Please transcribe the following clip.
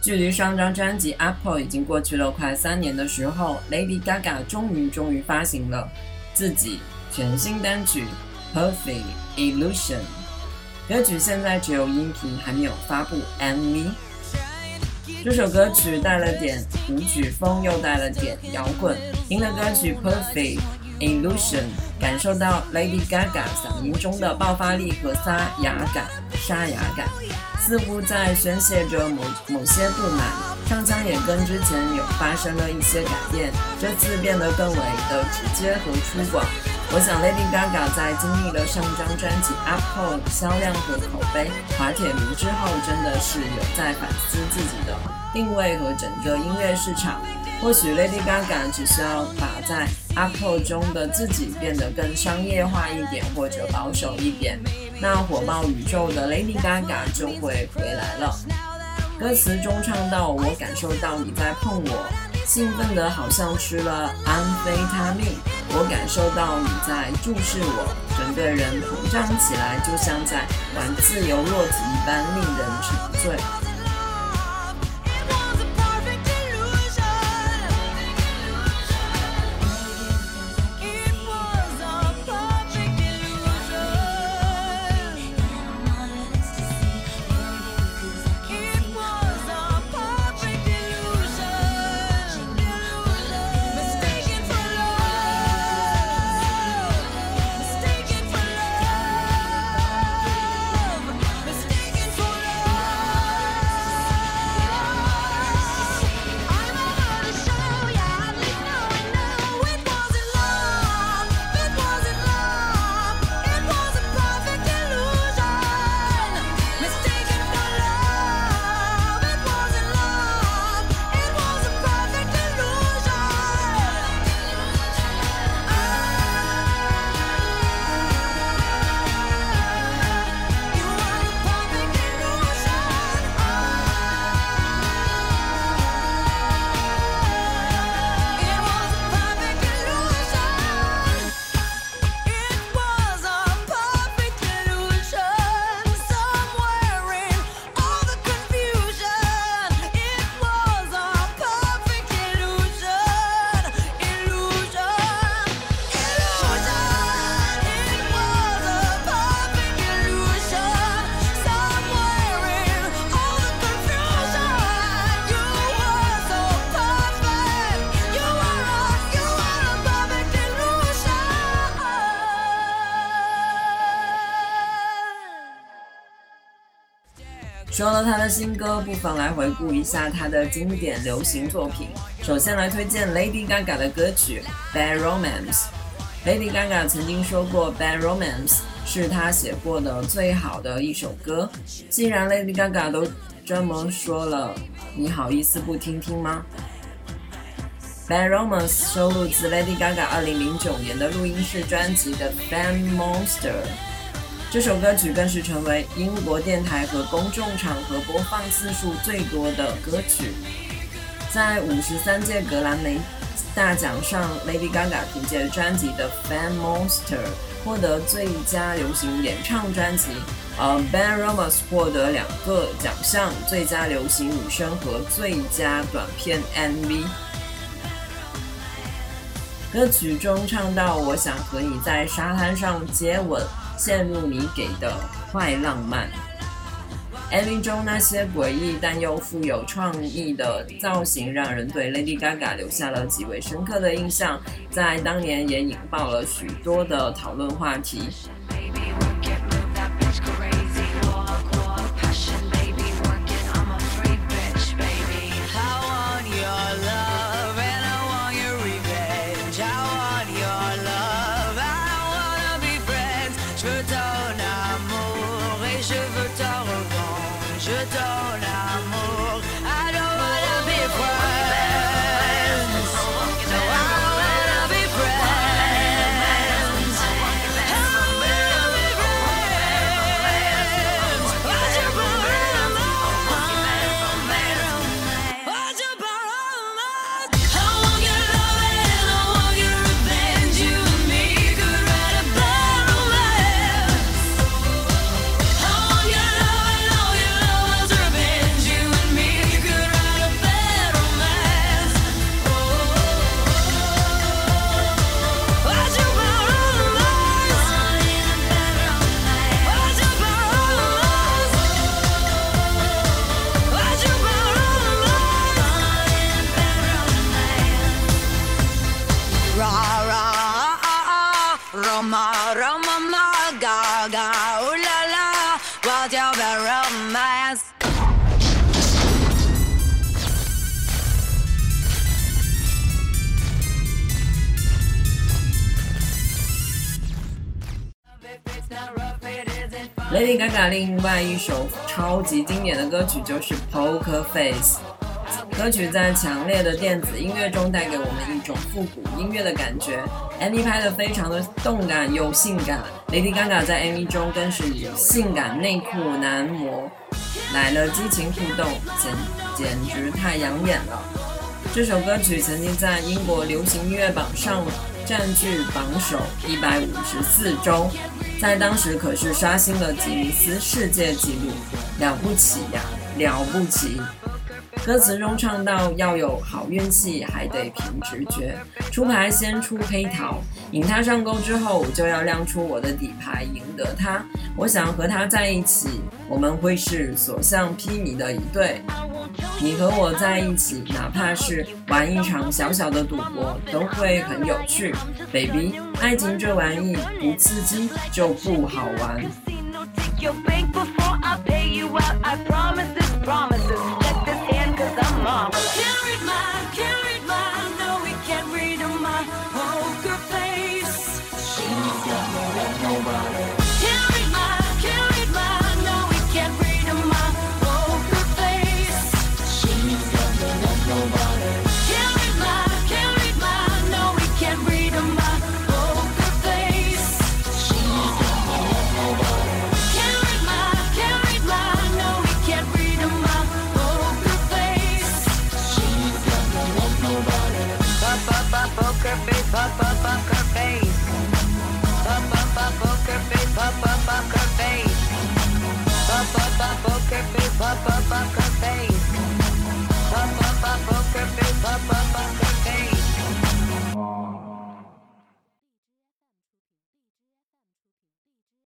距离上张专辑《Apple》已经过去了快三年的时候，Lady Gaga 终于终于发行了自己全新单曲《Perfect Illusion》。歌曲现在只有音频，还没有发布 MV。这首歌曲带了点舞曲风，又带了点摇滚。听了歌曲《Perfect Illusion》，感受到 Lady Gaga 嗓音中的爆发力和沙哑感，沙哑感似乎在宣泄着某某些不满。唱腔也跟之前有发生了一些改变，这次变得更为的直接和粗犷。我想 Lady Gaga 在经历了上张专辑《Apple》销量和口碑滑铁卢之后，真的是有在反思自己的定位和整个音乐市场。或许 Lady Gaga 只需要把在 Apple 中的自己变得更商业化一点，或者保守一点，那火爆宇宙的 Lady Gaga 就会回来了。歌词中唱到：“我感受到你在碰我，兴奋得好像吃了安非他命。”我感受到你在注视我，整个人膨胀起来，就像在玩自由落体一般，令人沉醉。说了他的新歌，不妨来回顾一下他的经典流行作品。首先来推荐 Lady Gaga 的歌曲《Bad Romance》。Lady Gaga 曾经说过，《Bad Romance》是她写过的最好的一首歌。既然 Lady Gaga 都这么说了，你好意思不听听吗？《Bad Romance》收录自 Lady Gaga 2009年的录音室专辑的《Fan Monster》。这首歌曲更是成为英国电台和公众场合播放次数最多的歌曲。在五十三届格莱美大奖上，Lady Gaga 凭借专辑的《Fan Monster》获得最佳流行演唱专辑，而《Ben Ramos》获得两个奖项：最佳流行女声和最佳短片 MV。歌曲中唱到：“我想和你在沙滩上接吻。”陷入你给的坏浪漫。MV 中那些诡异但又富有创意的造型，让人对 Lady Gaga 留下了极为深刻的印象，在当年也引爆了许多的讨论话题。veux te revanche dans la Ladies and Gentlemen，另外一首超级经典的歌曲就是 Poker Face。歌曲在强烈的电子音乐中带给我们一种复古音乐的感觉，MV 拍得非常的动感又性感，Lady Gaga 在 MV 中更是以性感内裤男模来了激情互动，简简直太养眼了。这首歌曲曾经在英国流行音乐榜上占据榜首一百五十四周，在当时可是刷新了吉尼斯世界纪录，了不起呀，了不起！歌词中唱到要有好运气，还得凭直觉。出牌先出黑桃，引他上钩之后，就要亮出我的底牌，赢得他。我想和他在一起，我们会是所向披靡的一对。你和我在一起，哪怕是玩一场小小的赌博，都会很有趣。Baby，爱情这玩意不刺激就不好玩。broker face, pop up, up her face. Pop up, up broker face, pop up, up her face.